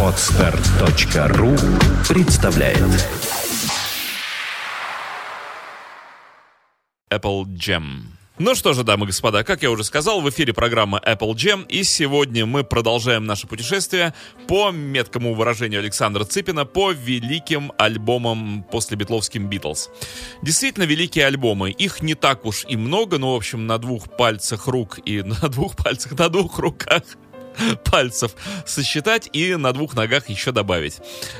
Отстар.ру представляет Apple Jam. Ну что же, дамы и господа, как я уже сказал, в эфире программа Apple Jam, и сегодня мы продолжаем наше путешествие по меткому выражению Александра Цыпина по великим альбомам после битловским Битлз. Действительно великие альбомы, их не так уж и много, но в общем на двух пальцах рук и на двух пальцах, на двух руках пальцев сосчитать и на двух ногах еще добавить.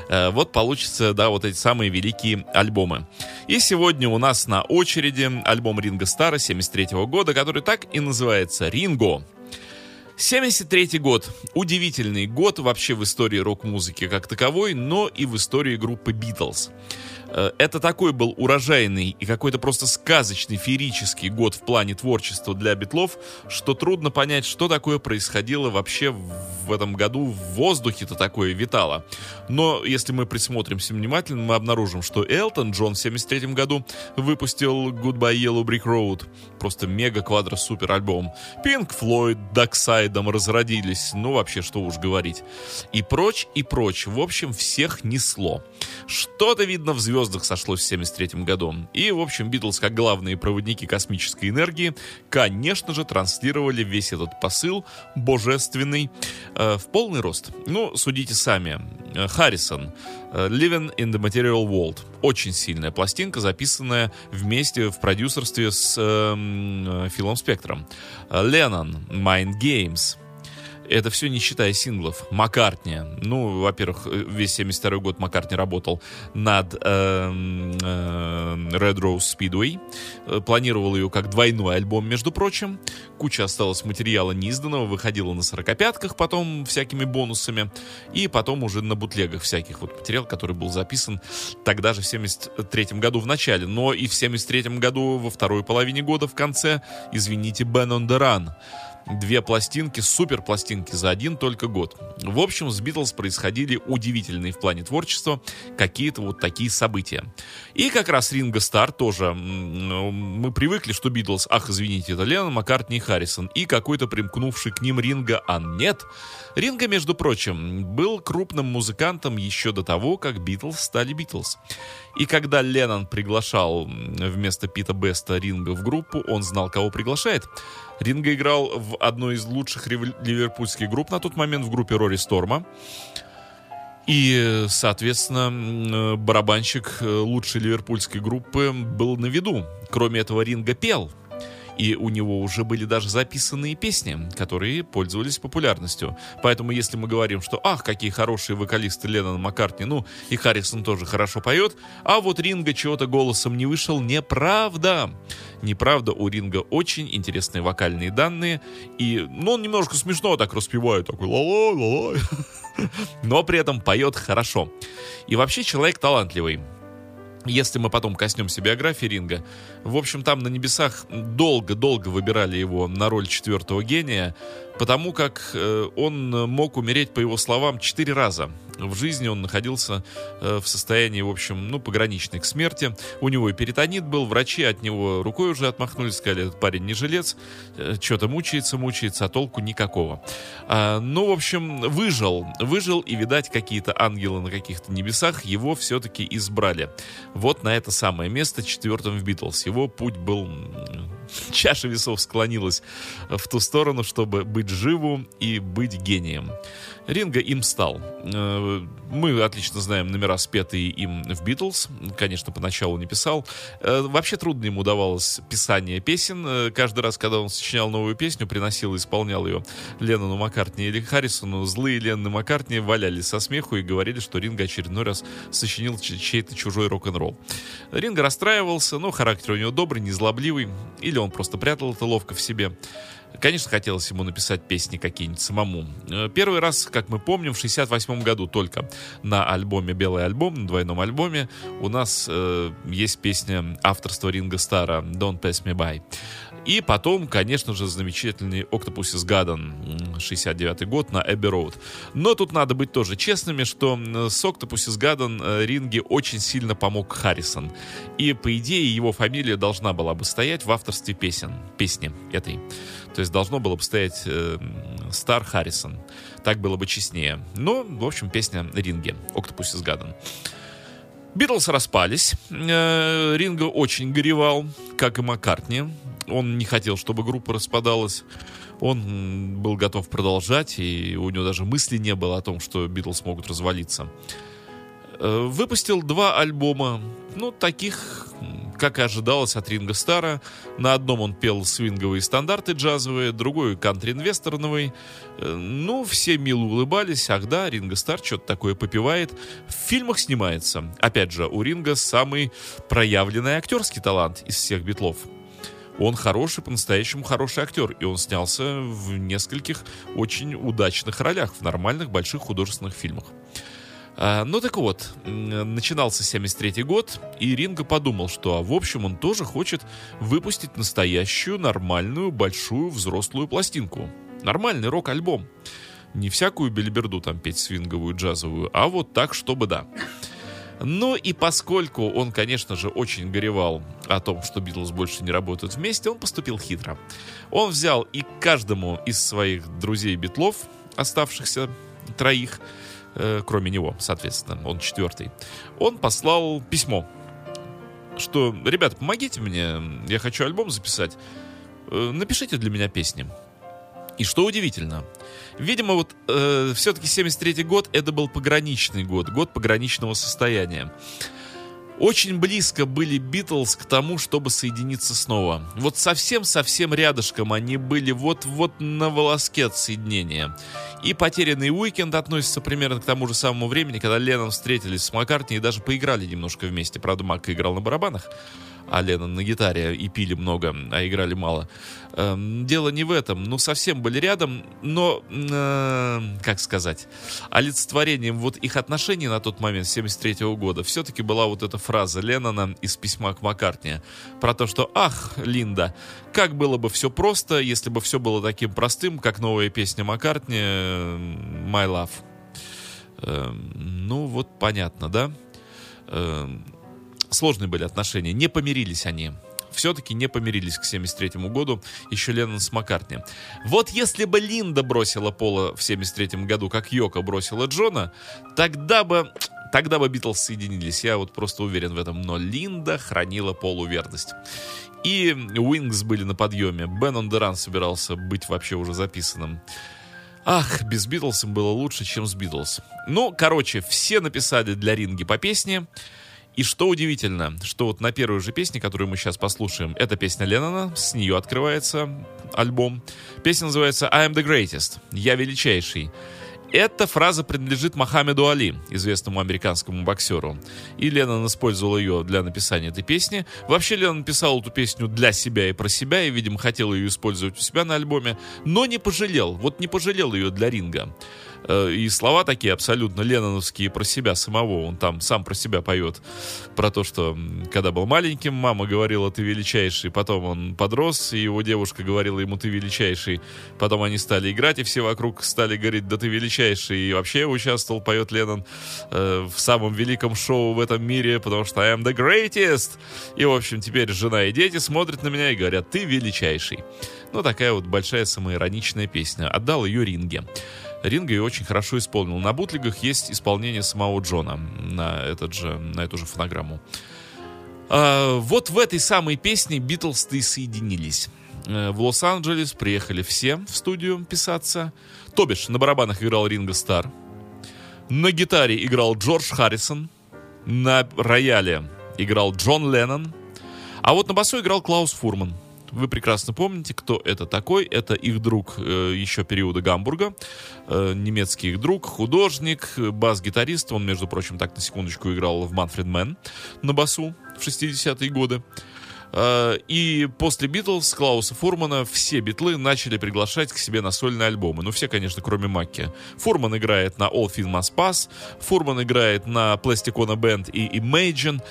Э, вот получится, да, вот эти самые великие альбомы. И сегодня у нас на очереди альбом Ринга Стара 73 года, который так и называется «Ринго». 73 год. Удивительный год вообще в истории рок-музыки как таковой, но и в истории группы Битлз. Э, это такой был урожайный и какой-то просто сказочный, феерический год в плане творчества для битлов, что трудно понять, что такое происходило вообще в этом году в воздухе-то такое витало. Но если мы присмотримся внимательно, мы обнаружим, что Элтон Джон в 73 году выпустил Goodbye Yellow Brick Road, просто мега-квадро-супер альбом. Pink Floyd Dark Side ом разродились, ну вообще что уж говорить. И прочь, и прочь. В общем, всех несло. Что-то видно в звездах сошлось в 73 году. И, в общем, Битлз, как главные проводники космической энергии, конечно же, транслировали весь этот посыл божественный э, в полный рост. Ну, судите сами. Э, Харрисон, э, Living in the Material World. Очень сильная пластинка, записанная вместе в продюсерстве с э, Филом Спектром. Э, Леннон, Mind Games. Это все не считая синглов. Маккартни. Ну, во-первых, весь 72 год Маккартни работал над э, э, Red Rose Speedway. Э, планировал ее как двойной альбом, между прочим. Куча осталось материала неизданного, выходила на сорокопятках потом всякими бонусами. И потом уже на бутлегах всяких вот материал, который был записан тогда же в 73 году в начале. Но и в 73 году во второй половине года в конце, извините, Ben on the Run две пластинки, супер пластинки за один только год. В общем, с Битлз происходили удивительные в плане творчества какие-то вот такие события. И как раз Ринго Стар тоже, мы привыкли, что Битлз, ах, извините, это Леннон, Маккартни и Харрисон, и какой-то примкнувший к ним Ринго, а нет. Ринго, между прочим, был крупным музыкантом еще до того, как Битлз стали Битлз. И когда Леннон приглашал вместо Пита Беста Ринга в группу, он знал, кого приглашает. Ринга играл в одной из лучших ливерпульских групп на тот момент, в группе Рори Сторма. И, соответственно, барабанщик э, лучшей ливерпульской группы был на виду. Кроме этого, Ринга пел – и у него уже были даже записанные песни, которые пользовались популярностью. Поэтому если мы говорим, что ах, какие хорошие вокалисты Леннон Маккартни, ну и Харрисон тоже хорошо поет, а вот Ринга чего-то голосом не вышел, неправда. Неправда, у Ринга очень интересные вокальные данные, и, ну, он немножко смешно так распевает, такой ла-ла, ла-ла, но при этом поет хорошо. И вообще человек талантливый. Если мы потом коснемся биографии Ринга, в общем, там на небесах долго-долго выбирали его на роль четвертого гения, потому как э, он мог умереть, по его словам, четыре раза. В жизни он находился э, в состоянии, в общем, ну, пограничной к смерти. У него и перитонит был, врачи от него рукой уже отмахнулись, сказали, этот парень не жилец, э, что-то мучается, мучается, а толку никакого. А, ну, в общем, выжил, выжил, и, видать, какие-то ангелы на каких-то небесах его все-таки избрали. Вот на это самое место четвертым в Битлз. Его путь был чаша весов склонилась в ту сторону, чтобы быть живу и быть гением. Ринга им стал. Э, мы отлично знаем номера, спетые им в Битлз. Конечно, поначалу не писал. Э, вообще трудно ему давалось писание песен. Э, каждый раз, когда он сочинял новую песню, приносил и исполнял ее Леннону Маккартни или Харрисону, злые Ленны Маккартни валялись со смеху и говорили, что Ринга очередной раз сочинил чей-то чужой рок-н-ролл. Ринга расстраивался, но характер у него добрый, незлобливый. Или он просто прятал это ловко в себе. Конечно, хотелось ему написать песни какие-нибудь самому. Э, первый раз, как мы помним, в 68 году только на альбоме «Белый альбом», на двойном альбоме, у нас э, есть песня авторства Ринга Стара «Don't Pass Me By». И потом, конечно же, замечательный Octopus is Garden, 69 год на Эбби Роуд. Но тут надо быть тоже честными, что с Octopus is Garden э, Ринге очень сильно помог Харрисон. И, по идее, его фамилия должна была бы стоять в авторстве песен, песни этой. То есть должно было бы стоять э, Стар Харрисон. Так было бы честнее. Но, в общем, песня Ринге, Octopus is Garden. Битлз распались. Э, Ринго очень горевал, как и Маккартни. Он не хотел, чтобы группа распадалась. Он был готов продолжать, и у него даже мысли не было о том, что Битлз могут развалиться. Э, выпустил два альбома, ну, таких, как и ожидалось от Ринга Стара. На одном он пел свинговые стандарты джазовые, другой кантри-инвесторновый. Э, ну, все мило улыбались. Ах да, Ринга Стар что-то такое попивает. В фильмах снимается. Опять же, у Ринга самый проявленный актерский талант из всех битлов. Он хороший, по-настоящему хороший актер, и он снялся в нескольких очень удачных ролях в нормальных больших художественных фильмах. А, ну так вот, начинался 73 год, и Ринго подумал, что, а в общем, он тоже хочет выпустить настоящую, нормальную, большую, взрослую пластинку. Нормальный рок-альбом. Не всякую белиберду там петь свинговую, джазовую, а вот так, чтобы да. Ну и поскольку он, конечно же, очень горевал о том, что Битлз больше не работают вместе, он поступил хитро. Он взял и каждому из своих друзей Битлов, оставшихся троих, э, кроме него, соответственно, он четвертый, он послал письмо, что, ребята, помогите мне, я хочу альбом записать, э, напишите для меня песни. И что удивительно, видимо, вот э, все-таки 73 год это был пограничный год, год пограничного состояния. Очень близко были Битлз к тому, чтобы соединиться снова. Вот совсем-совсем рядышком они были вот-вот на волоске от соединения. И «Потерянный уикенд» относится примерно к тому же самому времени, когда Леннон встретились с Маккартни и даже поиграли немножко вместе. Правда, Мак играл на барабанах а Леннон на гитаре и пили много, а играли мало. Эм, дело не в этом. Ну, совсем были рядом, но, э, как сказать, олицетворением вот их отношений на тот момент, 73 -го года, все-таки была вот эта фраза Леннона из письма к Маккартни про то, что «Ах, Линда, как было бы все просто, если бы все было таким простым, как новая песня Маккартни «My Love». Эм, ну, вот понятно, да? Сложные были отношения, не помирились они все-таки не помирились к 73 году еще Леннон с Маккартни. Вот если бы Линда бросила Пола в 73 году, как Йока бросила Джона, тогда бы Тогда бы Битлз соединились, я вот просто уверен в этом. Но Линда хранила Полу верность. И Уингс были на подъеме. Бен он Деран собирался быть вообще уже записанным. Ах, без Битлз им было лучше, чем с Битлз. Ну, короче, все написали для Ринги по песне. И что удивительно, что вот на первой же песне, которую мы сейчас послушаем, это песня Леннона, с нее открывается альбом. Песня называется «I am the greatest», «Я величайший». Эта фраза принадлежит Мохаммеду Али, известному американскому боксеру. И Леннон использовал ее для написания этой песни. Вообще Леннон писал эту песню для себя и про себя, и, видимо, хотел ее использовать у себя на альбоме, но не пожалел. Вот не пожалел ее для ринга. Э, и слова такие абсолютно ленноновские про себя самого. Он там сам про себя поет. Про то, что когда был маленьким, мама говорила, ты величайший. Потом он подрос, и его девушка говорила ему, ты величайший. Потом они стали играть, и все вокруг стали говорить, да ты величайший. И вообще участвовал, поет Леннон, э, в самом великом шоу в этом мире, потому что I am the greatest. И, в общем, теперь жена и дети смотрят на меня и говорят, ты величайший. Ну, такая вот большая самоироничная песня. Отдал ее Ринге. Ринга ее очень хорошо исполнил. На бутлигах есть исполнение самого Джона на, этот же, на эту же фонограмму. А, вот в этой самой песне Битлз-то и соединились. Э, в Лос-Анджелес приехали все в студию писаться. То бишь, на барабанах играл Ринго Стар. На гитаре играл Джордж Харрисон. На рояле играл Джон Леннон. А вот на басу играл Клаус Форман. Вы прекрасно помните, кто это такой. Это их друг э, еще периода Гамбурга. Э, немецкий их друг, художник, бас-гитарист. Он, между прочим, так на секундочку играл в Manfred Mann на басу в 60-е годы. Э, и после Битлз Клауса Фурмана все битлы начали приглашать к себе на сольные альбомы. Ну, все, конечно, кроме Макки. Фурман играет на All Film Must Pass, Фурман играет на Plasticona Band и Imagine.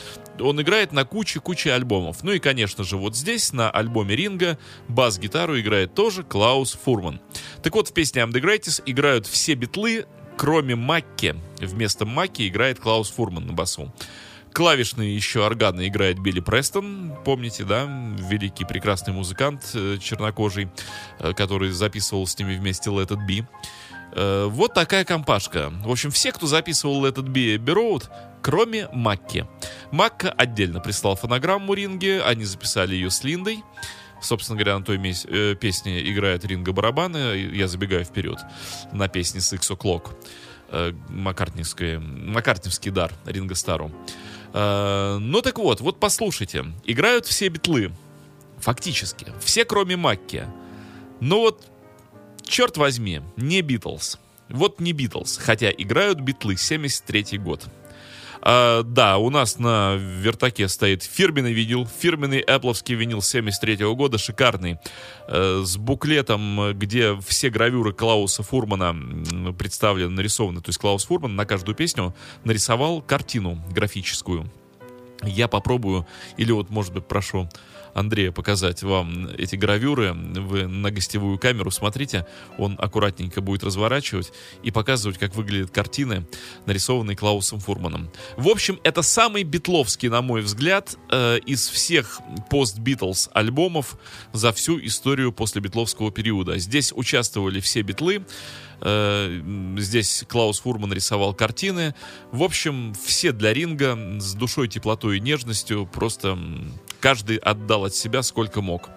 Он играет на куче-куче альбомов. Ну и, конечно же, вот здесь, на альбоме Ринга, бас-гитару играет тоже Клаус Фурман. Так вот, в песне I'm the Greatest играют все битлы, кроме Макки. Вместо Макки играет Клаус Фурман на басу. Клавишные еще органы играет Билли Престон, помните, да, великий прекрасный музыкант э, чернокожий, э, который записывал с ними вместе Let It Be. Э, вот такая компашка. В общем, все, кто записывал Let It Be Abbey Road, кроме Макки. Макка отдельно прислал фонограмму Ринге, они записали ее с Линдой. Собственно говоря, на той мес- э, песне играет Ринга барабаны. Я забегаю вперед на песне Six O'Clock. Э, Маккартневский, Маккартневский дар Ринга Стару. Э, ну так вот, вот послушайте. Играют все битлы. Фактически. Все, кроме Макки. Ну вот, черт возьми, не Битлз. Вот не Битлз, хотя играют битлы, 73 год. А, да, у нас на вертаке стоит фирменный винил, фирменный Apple'овский винил 73 -го года, шикарный, э, с буклетом, где все гравюры Клауса Фурмана представлены, нарисованы. То есть Клаус Фурман на каждую песню нарисовал картину графическую. Я попробую, или вот, может быть, прошу Андрея показать вам эти гравюры. Вы на гостевую камеру смотрите, он аккуратненько будет разворачивать и показывать, как выглядят картины, нарисованные Клаусом Фурманом. В общем, это самый битловский, на мой взгляд, э, из всех пост-Битлз альбомов за всю историю после битловского периода. Здесь участвовали все битлы, э, Здесь Клаус Фурман рисовал картины. В общем, все для ринга с душой, теплотой и нежностью. Просто каждый отдал от себя сколько мог.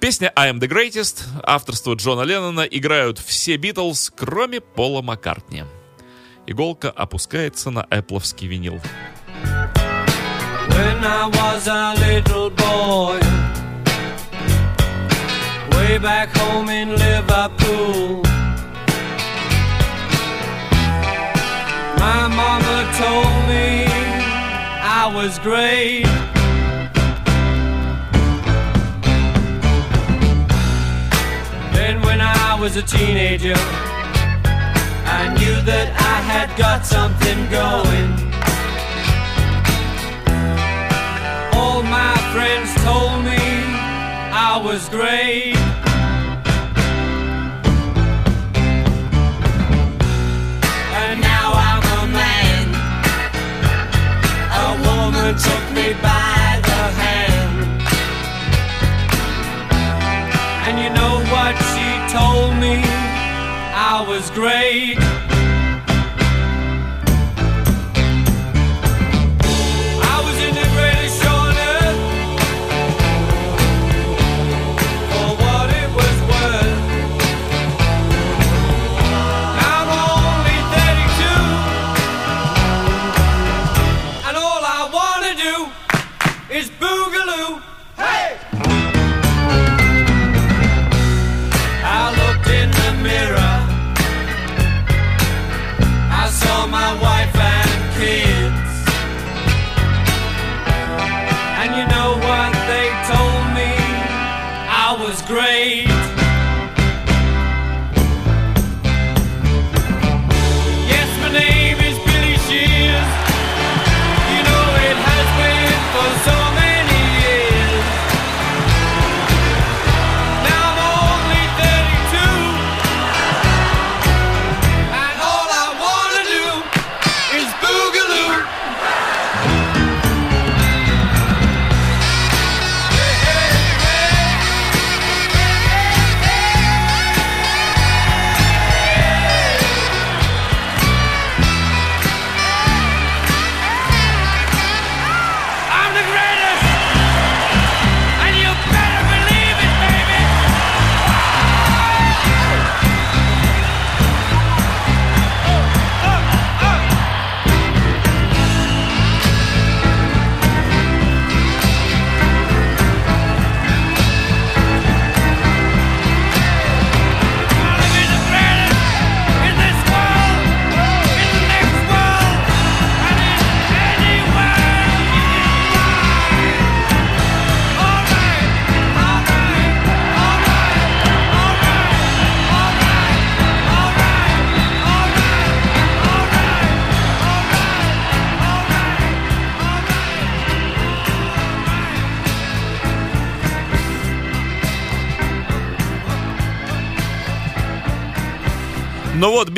Песня I am the greatest, авторство Джона Леннона, играют все Битлз, кроме Пола Маккартни. Иголка опускается на эппловский винил. When I was a little boy Way back home in Liverpool My mama told me I was great was a teenager, I knew that I had got something going. All my friends told me I was great. And now I'm a man. A woman took me by the hand. And you know what told me I was great. grave.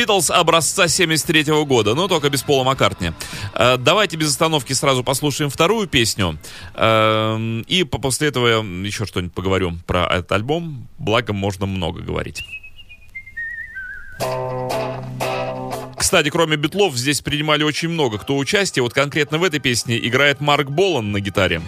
Битлз образца 73 года, но только без Пола Маккартни. Э, давайте без остановки сразу послушаем вторую песню. Э, и после этого я еще что-нибудь поговорю про этот альбом. Благо, можно много говорить. Кстати, кроме Битлов, здесь принимали очень много кто участие. Вот конкретно в этой песне играет Марк Болан на гитаре.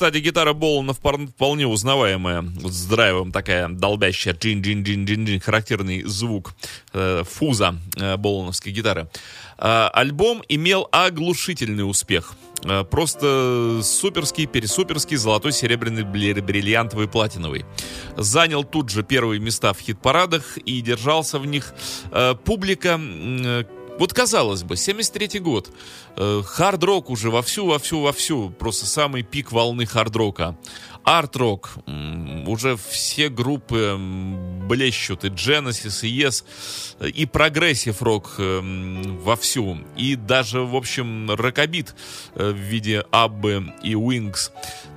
Кстати, гитара Болана вполне узнаваемая. С драйвом такая долбящая, джин-джин-джин-джин-джин, характерный звук э, фуза э, Болановской гитары. Э, альбом имел оглушительный успех. Э, просто суперский, пересуперский, золотой, серебряный, бриллиантовый, платиновый. Занял тут же первые места в хит-парадах и держался в них. Э, публика э, вот казалось бы, 73-й год. Э, хард-рок уже вовсю, вовсю, вовсю. Просто самый пик волны хард-рока. Арт-рок. Уже все группы блещут. И Genesis, и Yes, и прогрессив-рок э, вовсю. И даже, в общем, рокобит э, в виде Аббы и Wings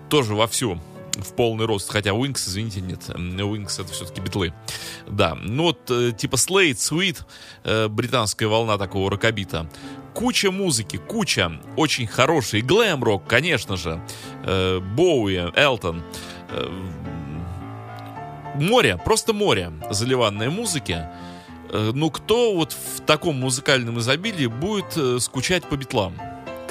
тоже вовсю в полный рост. Хотя Wings, извините, нет. Wings это все-таки битлы. Да. Ну вот, э, типа Slade, Sweet, э, британская волна такого рокобита. Куча музыки, куча. Очень хороший. Глэм-рок, конечно же. Э, Боуи, Элтон. Море, просто море заливанной музыки. Ну, кто вот в таком музыкальном изобилии будет скучать по битлам?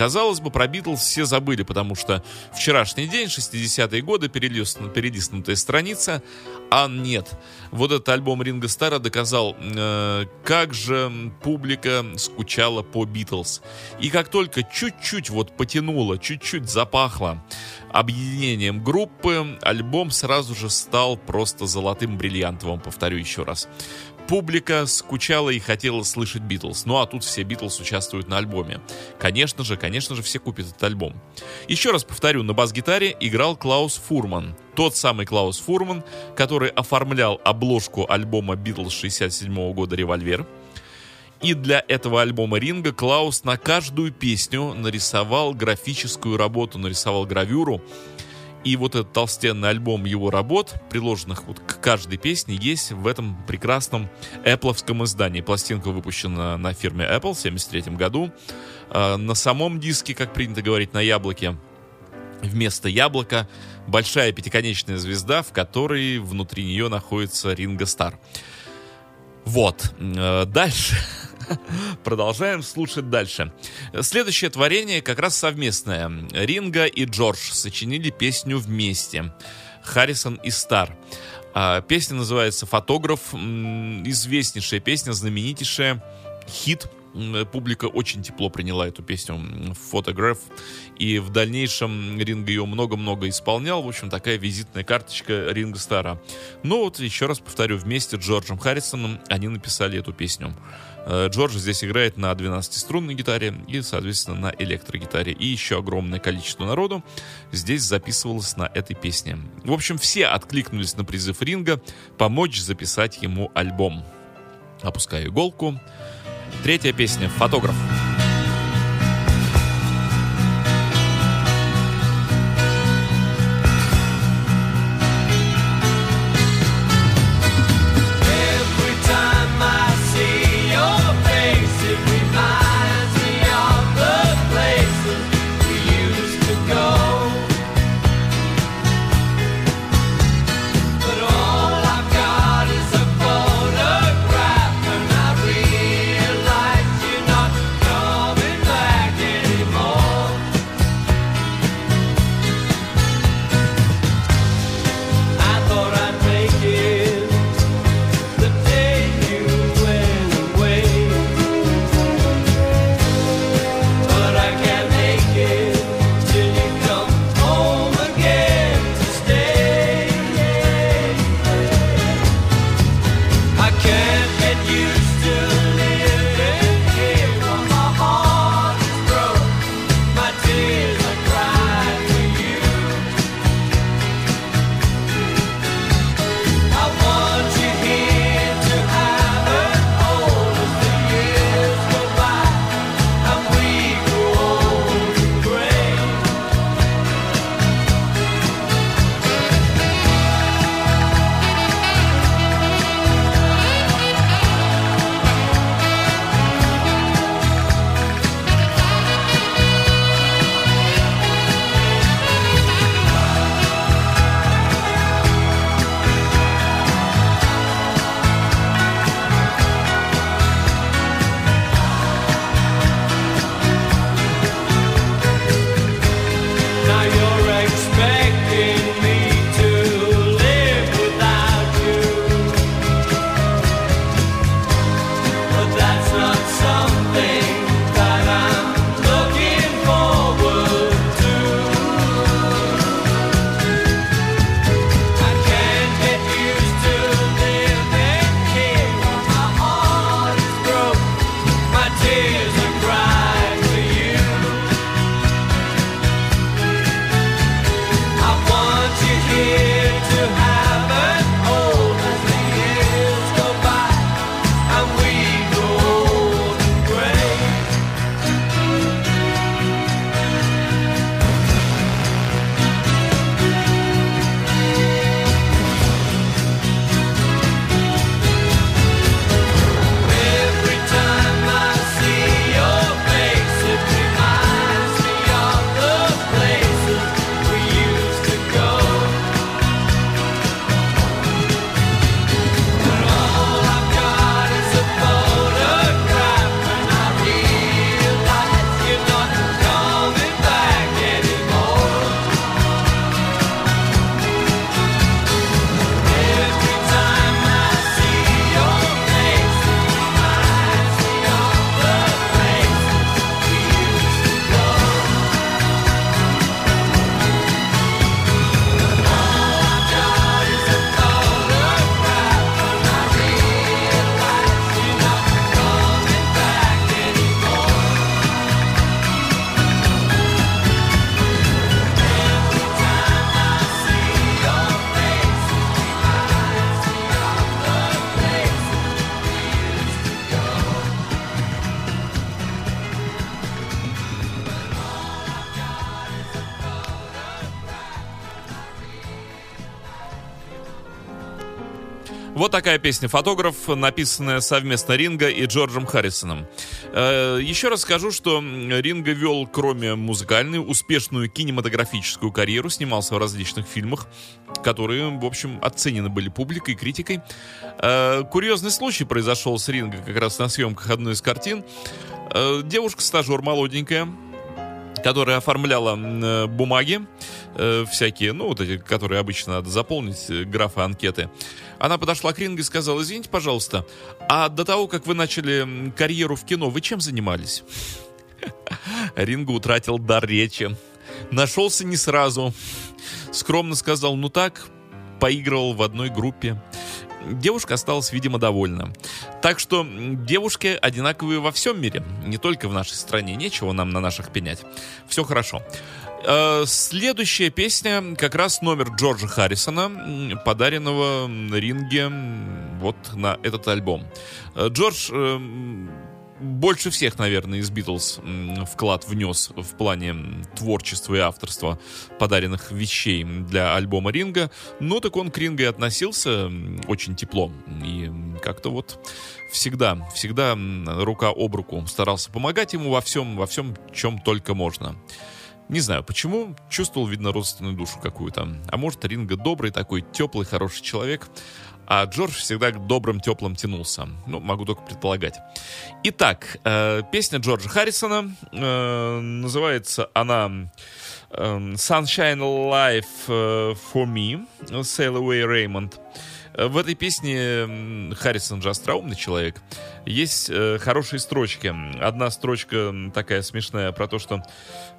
Казалось бы, про Битлз все забыли, потому что вчерашний день, 60-е годы, перелистнутая страница, а нет. Вот этот альбом Ринга Стара доказал, э, как же публика скучала по Битлз. И как только чуть-чуть вот потянуло, чуть-чуть запахло объединением группы, альбом сразу же стал просто золотым бриллиантовым, повторю еще раз публика скучала и хотела слышать Битлз. Ну а тут все Битлз участвуют на альбоме. Конечно же, конечно же, все купят этот альбом. Еще раз повторю, на бас-гитаре играл Клаус Фурман. Тот самый Клаус Фурман, который оформлял обложку альбома Битлз 67 года «Револьвер». И для этого альбома Ринга Клаус на каждую песню нарисовал графическую работу, нарисовал гравюру, и вот этот толстенный альбом его работ, приложенных вот к каждой песне, есть в этом прекрасном Apple издании. Пластинка выпущена на фирме Apple в 1973 году. А, на самом диске, как принято говорить, на яблоке, вместо яблока большая пятиконечная звезда, в которой внутри нее находится Ринго Стар. Вот. Э, дальше. Продолжаем слушать дальше. Следующее творение как раз совместное. Ринга и Джордж сочинили песню вместе. Харрисон и Стар. А, песня называется «Фотограф». Известнейшая песня, знаменитейшая. Хит публика очень тепло приняла эту песню «Фотограф», и в дальнейшем Ринго ее много-много исполнял, в общем, такая визитная карточка Ринга Стара. Но вот, еще раз повторю, вместе с Джорджем Харрисоном они написали эту песню. Э, Джордж здесь играет на 12-струнной гитаре и, соответственно, на электрогитаре. И еще огромное количество народу здесь записывалось на этой песне. В общем, все откликнулись на призыв Ринга помочь записать ему альбом. Опускаю иголку. Третья песня «Фотограф». Такая песня «Фотограф», написанная совместно Ринго и Джорджем Харрисоном. Э, еще раз скажу, что Ринго вел, кроме музыкальной, успешную кинематографическую карьеру, снимался в различных фильмах, которые, в общем, оценены были публикой и критикой. Э, курьезный случай произошел с Ринго как раз на съемках одной из картин. Э, девушка-стажер молоденькая, которая оформляла э, бумаги э, всякие, ну, вот эти, которые обычно надо заполнить, э, графы анкеты. Она подошла к Рингу и сказала, извините, пожалуйста, а до того, как вы начали карьеру в кино, вы чем занимались? Ринго утратил дар речи. Нашелся не сразу. Скромно сказал, ну так, поигрывал в одной группе. Девушка осталась, видимо, довольна. Так что девушки одинаковые во всем мире, не только в нашей стране. Нечего нам на наших пенять. Все хорошо. Э, следующая песня как раз номер Джорджа Харрисона, подаренного Ринге вот на этот альбом. Э, Джордж э, больше всех, наверное, из Битлз вклад внес в плане творчества и авторства подаренных вещей для альбома Ринга. Ну, так он к Ринго и относился очень тепло. И как-то вот всегда, всегда рука об руку старался помогать ему во всем, во всем, чем только можно. Не знаю почему, чувствовал, видно, родственную душу какую-то. А может, Ринго добрый такой, теплый, хороший человек а Джордж всегда к добрым, теплым тянулся. Ну, могу только предполагать. Итак, э, песня Джорджа Харрисона, э, называется она э, Sunshine Life э, for Me, Sail Away Raymond. В этой песне Харрисон же остроумный человек. Есть э, хорошие строчки. Одна строчка такая смешная про то, что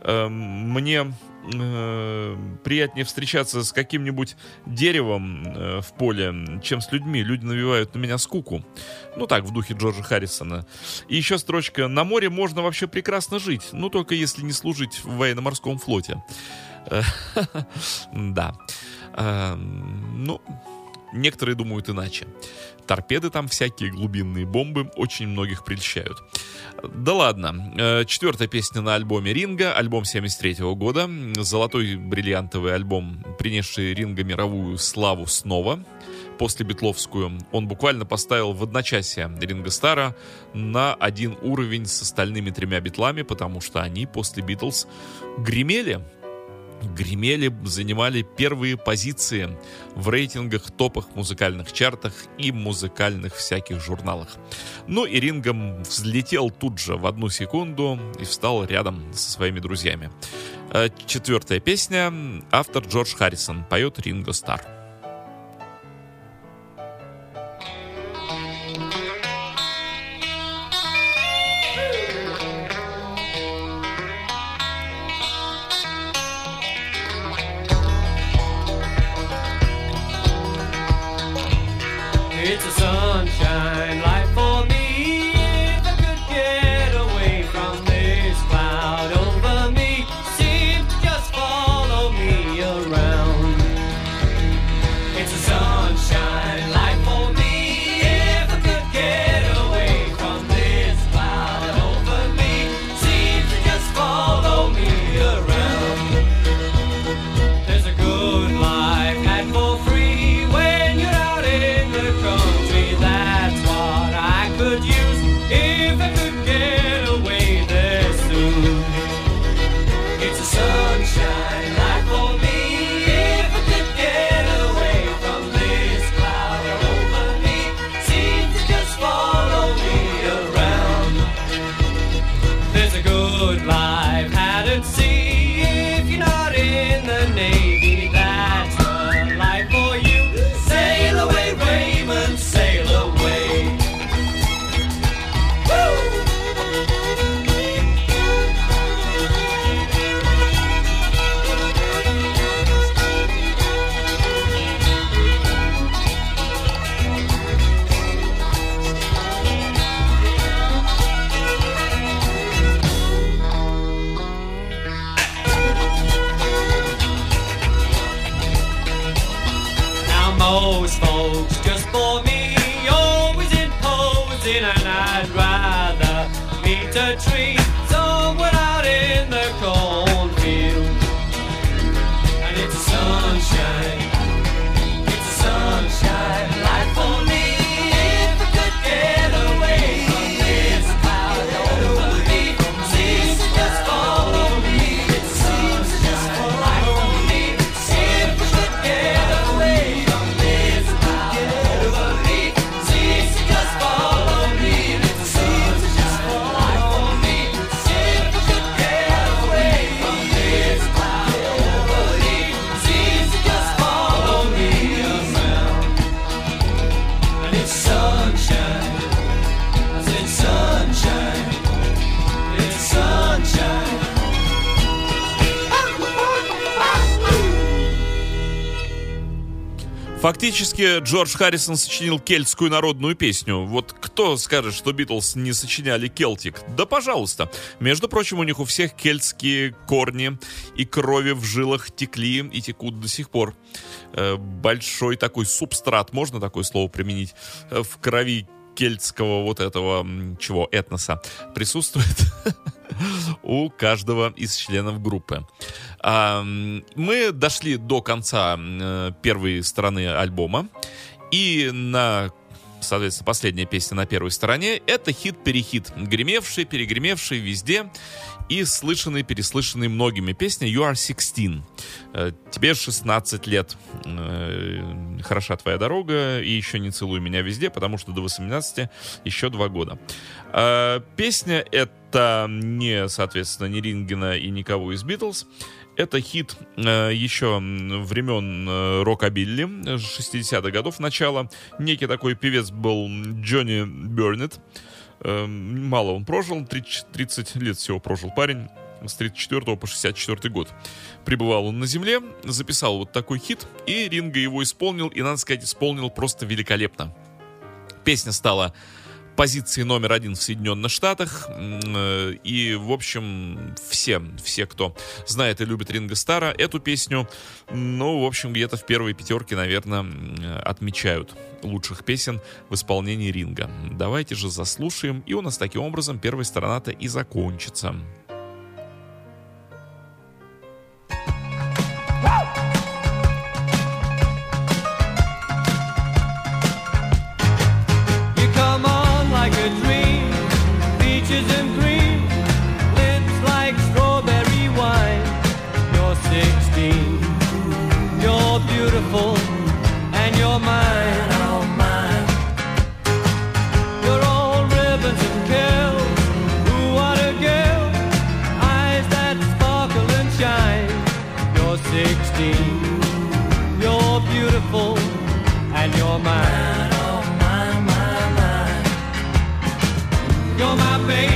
э, мне э, приятнее встречаться с каким-нибудь деревом э, в поле, чем с людьми. Люди навевают на меня скуку. Ну так, в духе Джорджа Харрисона. И еще строчка «На море можно вообще прекрасно жить, ну только если не служить в военно-морском флоте». Да. Э, ну, Некоторые думают иначе. Торпеды там всякие, глубинные бомбы очень многих прельщают. Да ладно. Э, четвертая песня на альбоме Ринга, альбом 73 года. Золотой бриллиантовый альбом, принесший Ринга мировую славу снова после Битловскую. Он буквально поставил в одночасье Ринга Стара на один уровень с остальными тремя битлами, потому что они после Битлз гремели гремели, занимали первые позиции в рейтингах, топах, музыкальных чартах и музыкальных всяких журналах. Ну и Рингом взлетел тут же в одну секунду и встал рядом со своими друзьями. Э, четвертая песня. Автор Джордж Харрисон. Поет Ринго Стар. Фактически Джордж Харрисон сочинил кельтскую народную песню. Вот кто скажет, что Битлз не сочиняли келтик? Да пожалуйста. Между прочим, у них у всех кельтские корни и крови в жилах текли и текут до сих пор. Э, большой такой субстрат, можно такое слово применить, э, в крови кельтского вот этого, чего, этноса присутствует у каждого из членов группы. Мы дошли до конца э, первой стороны альбома, и на соответственно, последняя песня на первой стороне, это хит-перехит, гремевший, перегремевший везде и слышанный, переслышанный многими песня You Are 16. Э, тебе 16 лет. Э, хороша твоя дорога и еще не целуй меня везде, потому что до 18 еще два года. Песня это не, соответственно, не Рингена и никого из Битлз. Это хит э, еще времен э, рокобилли, 60-х годов начала. Некий такой певец был Джонни Бернет. Э, мало он прожил, 30, 30 лет всего прожил парень с 34 по 64 год. Пребывал он на земле, записал вот такой хит, и Ринга его исполнил, и, надо сказать, исполнил просто великолепно. Песня стала позиции номер один в Соединенных Штатах. Э, и, в общем, все, все, кто знает и любит Ринга Стара, эту песню, ну, в общем, где-то в первой пятерке, наверное, отмечают лучших песен в исполнении Ринга. Давайте же заслушаем, и у нас таким образом первая сторона-то и закончится. baby.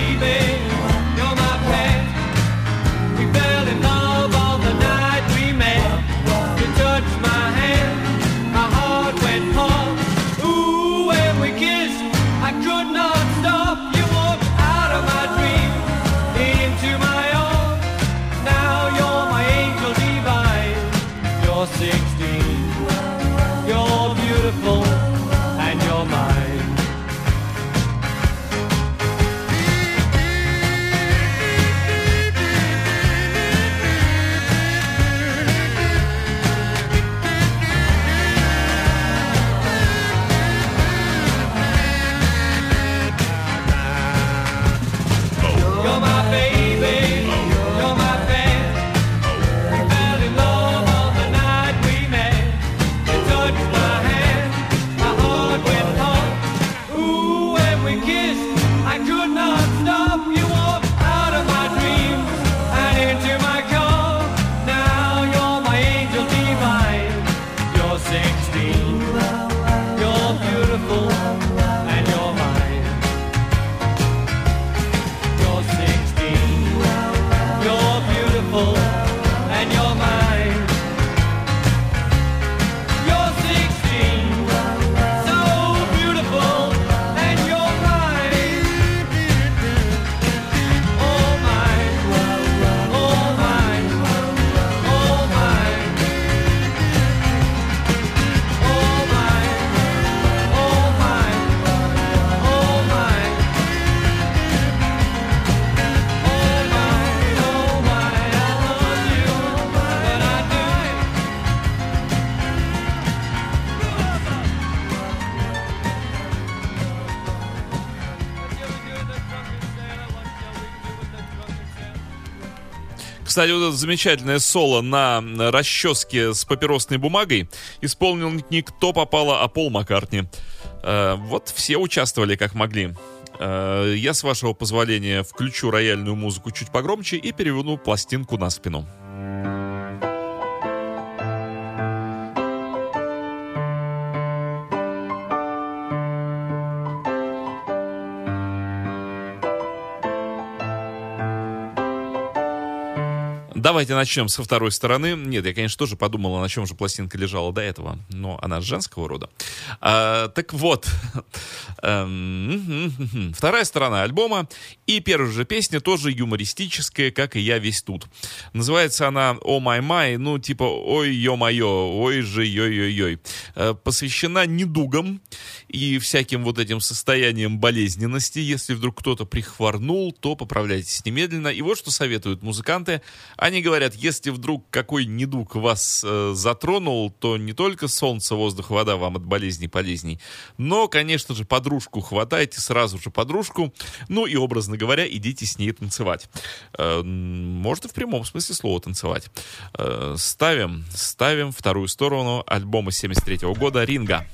Кстати, вот это замечательное соло на расческе с папиросной бумагой исполнил не кто попало, а Пол Маккартни. Э, вот все участвовали как могли. Э, я, с вашего позволения, включу рояльную музыку чуть погромче и переверну пластинку на спину. Давайте начнем со второй стороны. Нет, я, конечно, тоже подумал, на чем же пластинка лежала до этого, но она женского рода. А, так вот, эм, вторая сторона альбома и первая же песня тоже юмористическая, как и я весь тут. Называется она «О май май», ну типа «Ой, ё-моё», «Ой же, ой-ой-ой». Э, посвящена недугам и всяким вот этим состояниям болезненности. Если вдруг кто-то прихворнул, то поправляйтесь немедленно. И вот что советуют музыканты. Они говорят, если вдруг какой недуг вас э, затронул, то не только солнце, воздух, вода вам от болезней полезней, но, конечно же, подружку хватайте, сразу же подружку, ну и, образно говоря, идите с ней танцевать. Э, и в прямом смысле слова танцевать. Э, ставим, ставим вторую сторону альбома 73 года «Ринга».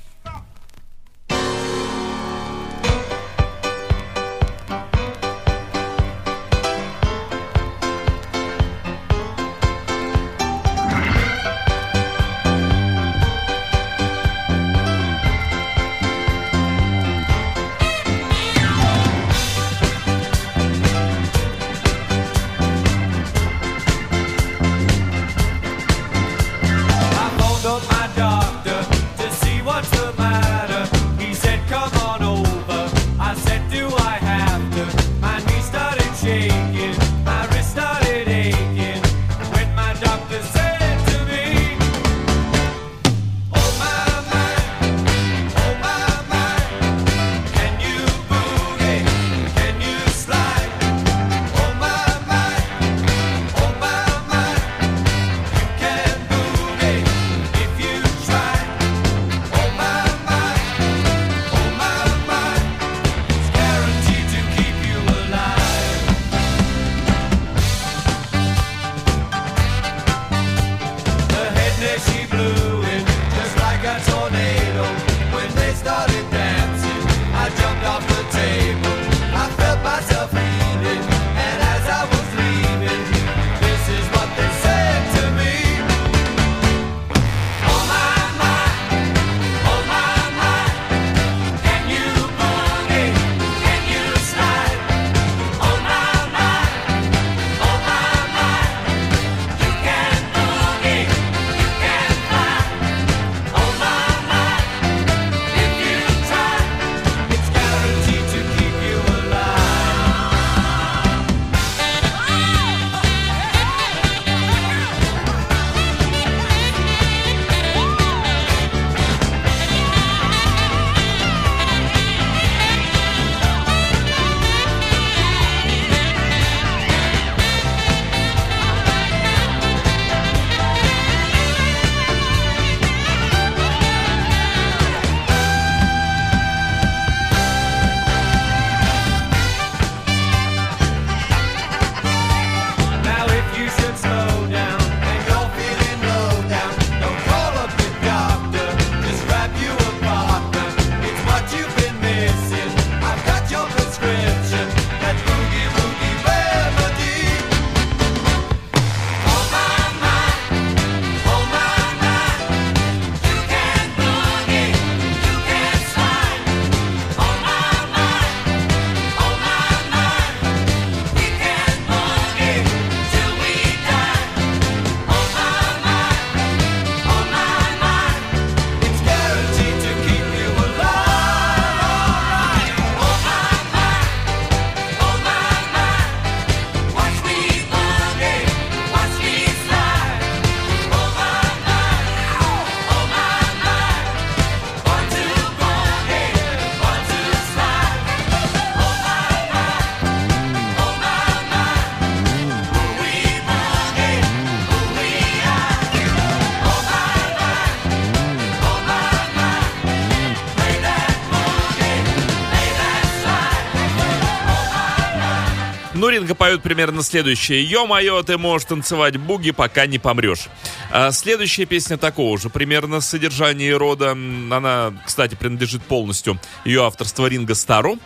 Ринга поют примерно следующее. Ё-моё, ты можешь танцевать буги, пока не помрешь. А следующая песня такого же, примерно содержания рода. Она, кстати, принадлежит полностью ее авторство Ринга Стару.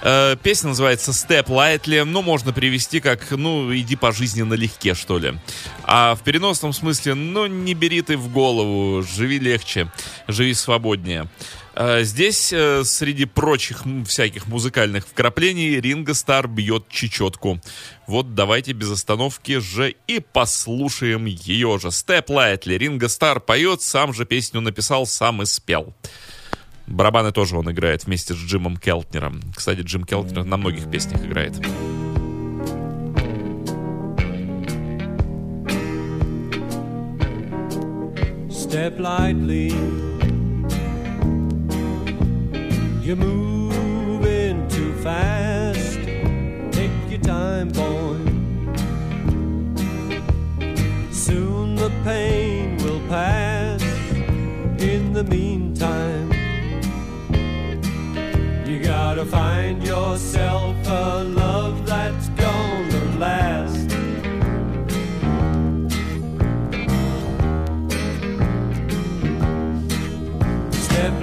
Э, песня называется Step Lightly, ну, можно перевести как, ну, иди по жизни налегке, что ли. А в переносном смысле, ну, не бери ты в голову, живи легче, живи свободнее. А, здесь, э, среди прочих всяких музыкальных вкраплений, Ринго Стар бьет чечетку. Вот давайте без остановки же и послушаем ее же. Step Lightly. Ринго Стар поет, сам же песню написал, сам и спел. Барабаны тоже он играет вместе с Джимом Келтнером. Кстати, Джим Келтнер на многих песнях играет. Step lightly You're moving too fast. Take your time, boy. Soon the pain will pass. In the meantime, you gotta find yourself a love that's gonna last. Step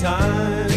time.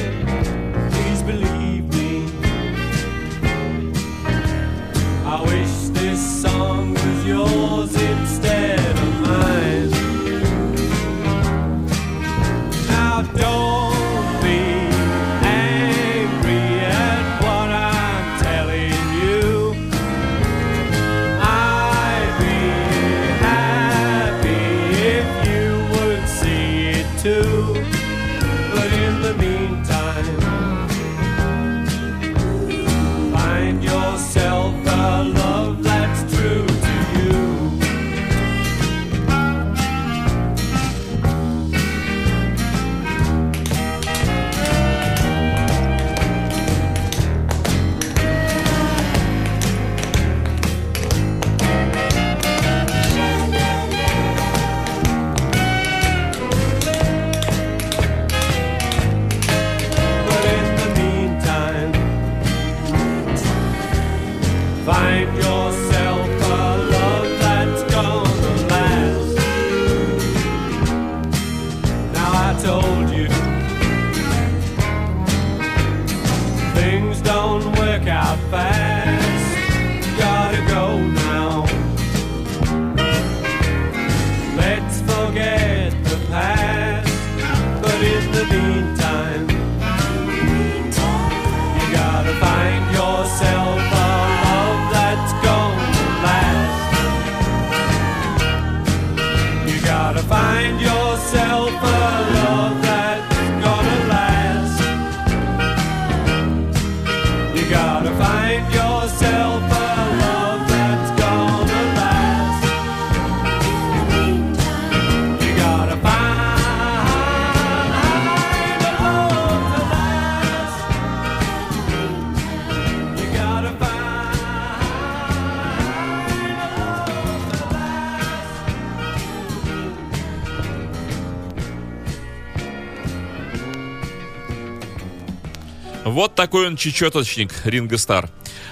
Вот такой он чечеточник, Ринго Стар.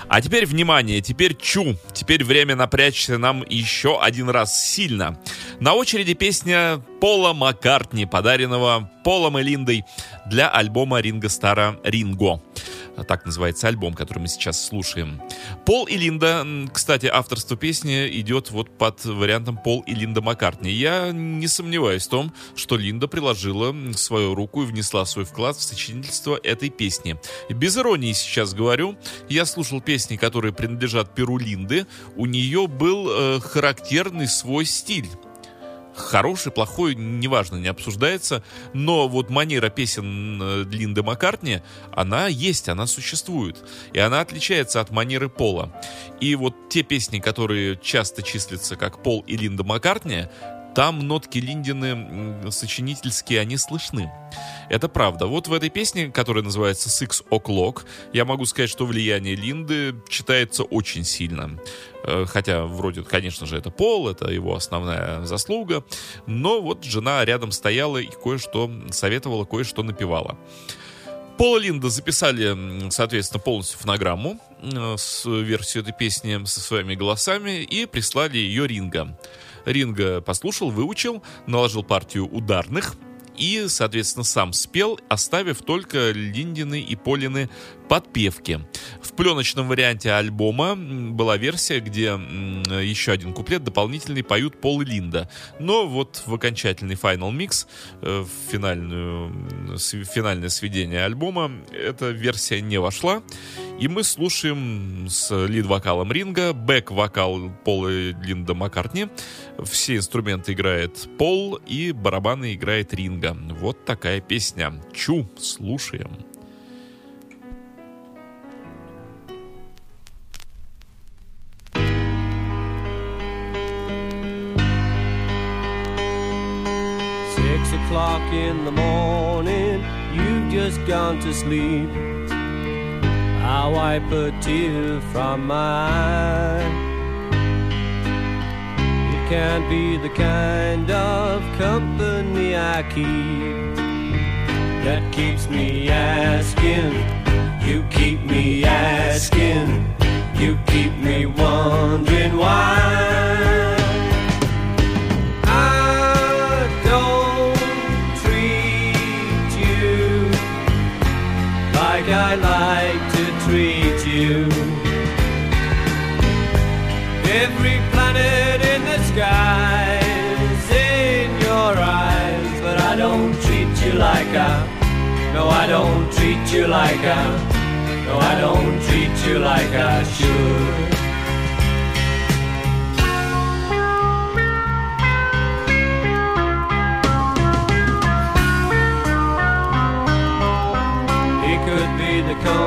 А теперь внимание, теперь чу. Теперь время напрячься нам еще один раз сильно. На очереди песня Пола Маккартни, подаренного Полом и Линдой для альбома Ринго Стара «Ринго». Так называется альбом, который мы сейчас слушаем. Пол и Линда, кстати, авторство песни идет вот под вариантом Пол и Линда Маккартни. Я не сомневаюсь в том, что Линда приложила свою руку и внесла свой вклад в сочинительство этой песни. Без иронии сейчас говорю, я слушал песни, которые принадлежат Перу Линды. У нее был э, характерный свой стиль хороший, плохой, неважно, не обсуждается, но вот манера песен э, Линды Маккартни, она есть, она существует, и она отличается от манеры Пола. И вот те песни, которые часто числятся как Пол и Линда Маккартни, там нотки Линдины сочинительские, они слышны. Это правда. Вот в этой песне, которая называется Six O'Clock, я могу сказать, что влияние Линды читается очень сильно. Э, хотя, вроде, конечно же, это Пол, это его основная заслуга. Но вот жена рядом стояла и кое-что советовала, кое-что напевала. Пола Линда записали, соответственно, полностью фонограмму э, с версией этой песни со своими голосами и прислали ее Ринга. Ринга послушал, выучил, наложил партию ударных и, соответственно, сам спел, оставив только Линдины и Полины подпевки. В пленочном варианте альбома была версия, где еще один куплет дополнительный поют Пол и Линда. Но вот в окончательный Final Mix, э, в финальную, финальное сведение альбома, эта версия не вошла. И мы слушаем с лид-вокалом Ринга, бэк-вокал Пола и Линда Маккартни. Все инструменты играет Пол, и барабаны играет Ринга. Вот такая песня. Чу, слушаем. O'clock in the morning, you've just gone to sleep. I wipe a tear from my eye. It can't be the kind of company I keep that keeps me asking. You keep me asking. You keep me wondering why. I like to treat you. Every planet in the sky is in your eyes, but I don't treat you like I. No, I don't treat you like I. No, I don't treat you like I should.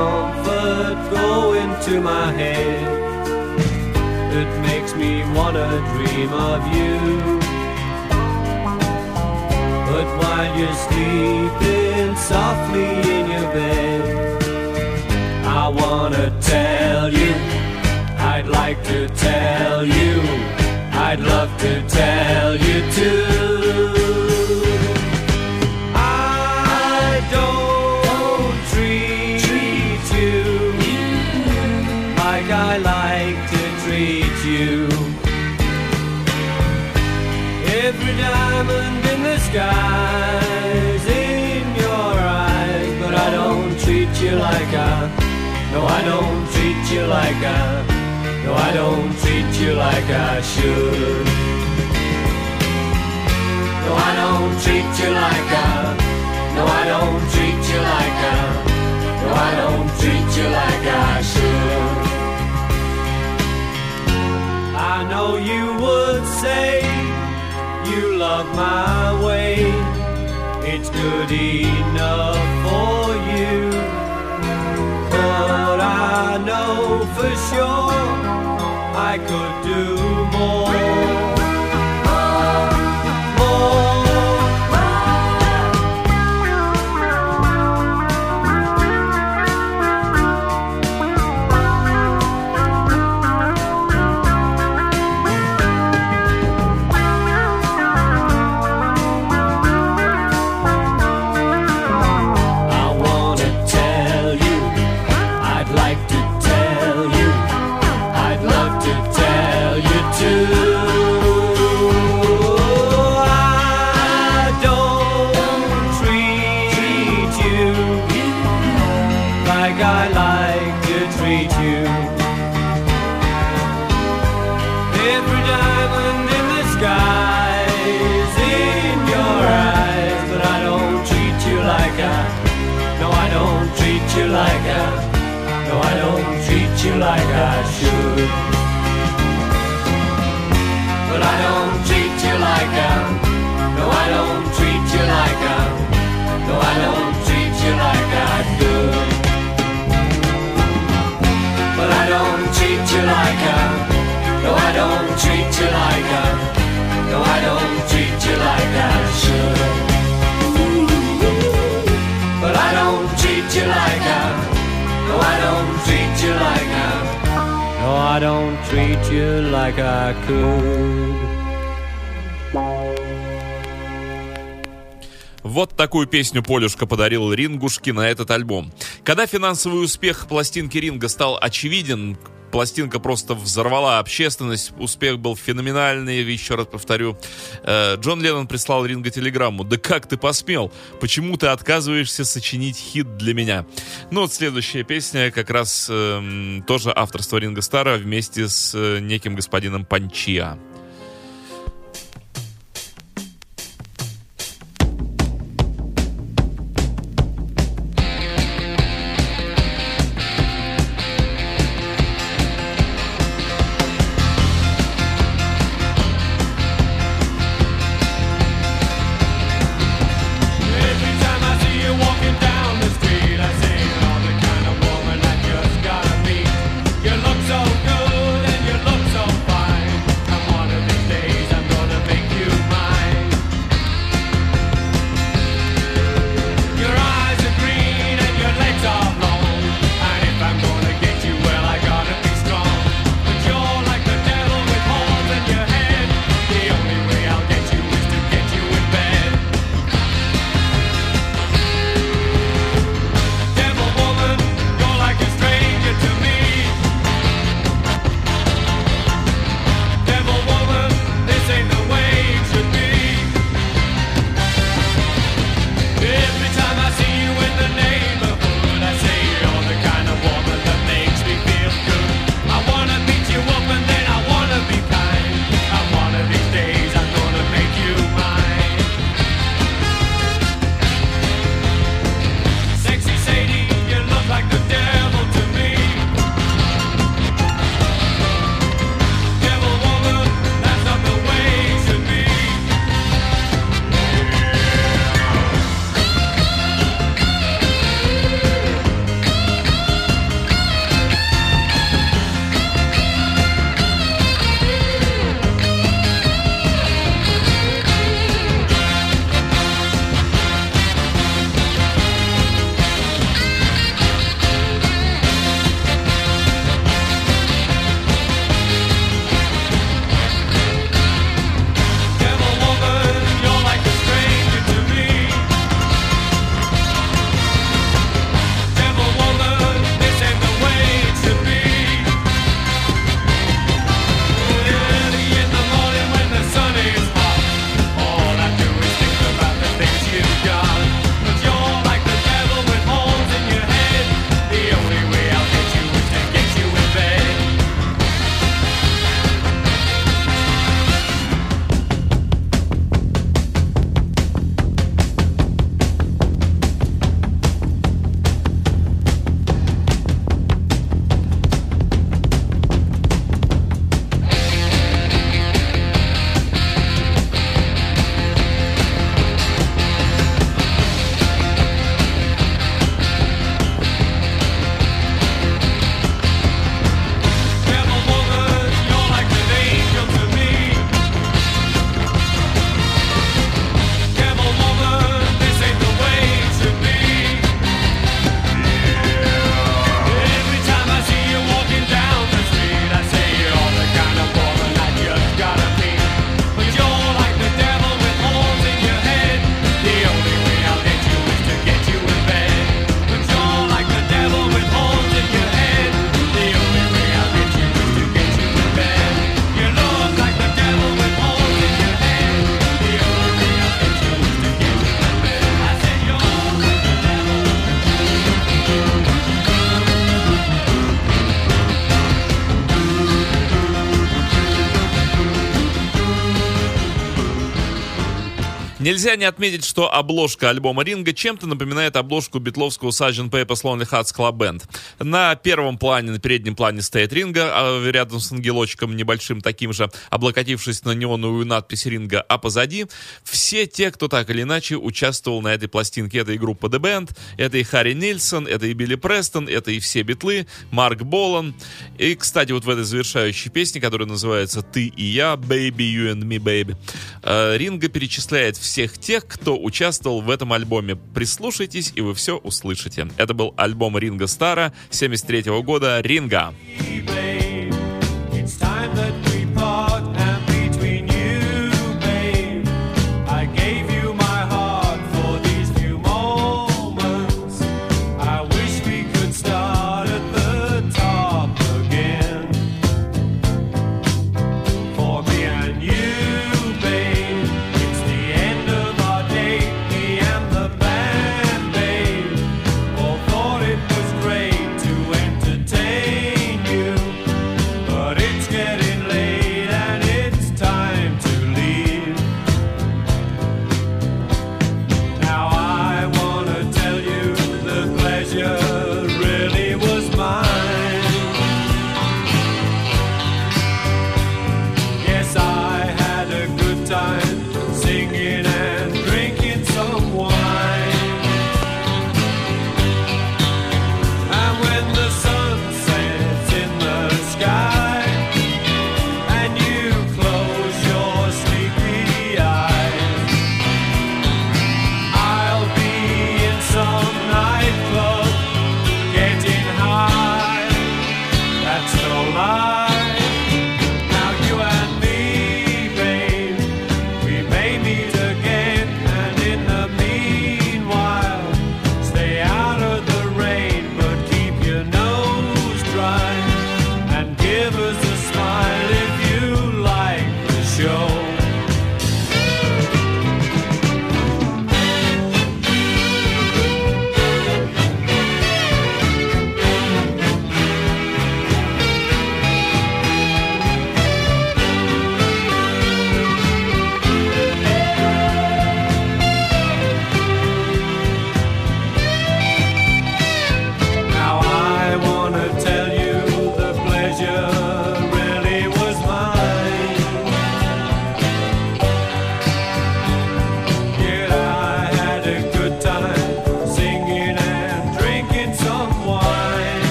Comfort go into my head It makes me wanna dream of you. But while you're sleeping softly in your bed, I wanna tell you, I'd like to tell you, I'd love to tell you too. Diamond in your eyes, but I don't treat you like I. No, I don't treat you like I. No, I don't treat you like I should. No, I don't treat you like I. No, I don't treat you like I. No, I don't treat you like I should. I know you would say you love my good enough for you. But I know for sure I could do you like I. No, I don't treat you like I could. Вот такую песню Полюшка подарил Рингушке на этот альбом. Когда финансовый успех пластинки Ринга стал очевиден, Пластинка просто взорвала общественность. Успех был феноменальный, еще раз повторю. Э, Джон Леннон прислал Ринго телеграмму. «Да как ты посмел? Почему ты отказываешься сочинить хит для меня?» Ну вот следующая песня как раз э, тоже авторство Ринга Стара вместе с э, неким господином Панчиа. Нельзя не отметить, что обложка альбома Ринга чем-то напоминает обложку битловского Sgt. Pepper's Lonely Hearts Club Band. На первом плане, на переднем плане стоит Ринга, а рядом с ангелочком небольшим таким же, облокотившись на неоновую надпись Ринга, а позади все те, кто так или иначе участвовал на этой пластинке. Это и группа The Band, это и Харри Нильсон, это и Билли Престон, это и все битлы, Марк Болан. И, кстати, вот в этой завершающей песне, которая называется «Ты и я», «Baby, you and me, baby», э, Ринга перечисляет все всех тех, кто участвовал в этом альбоме. Прислушайтесь, и вы все услышите. Это был альбом Ринга Стара 73 года «Ринга». It's time that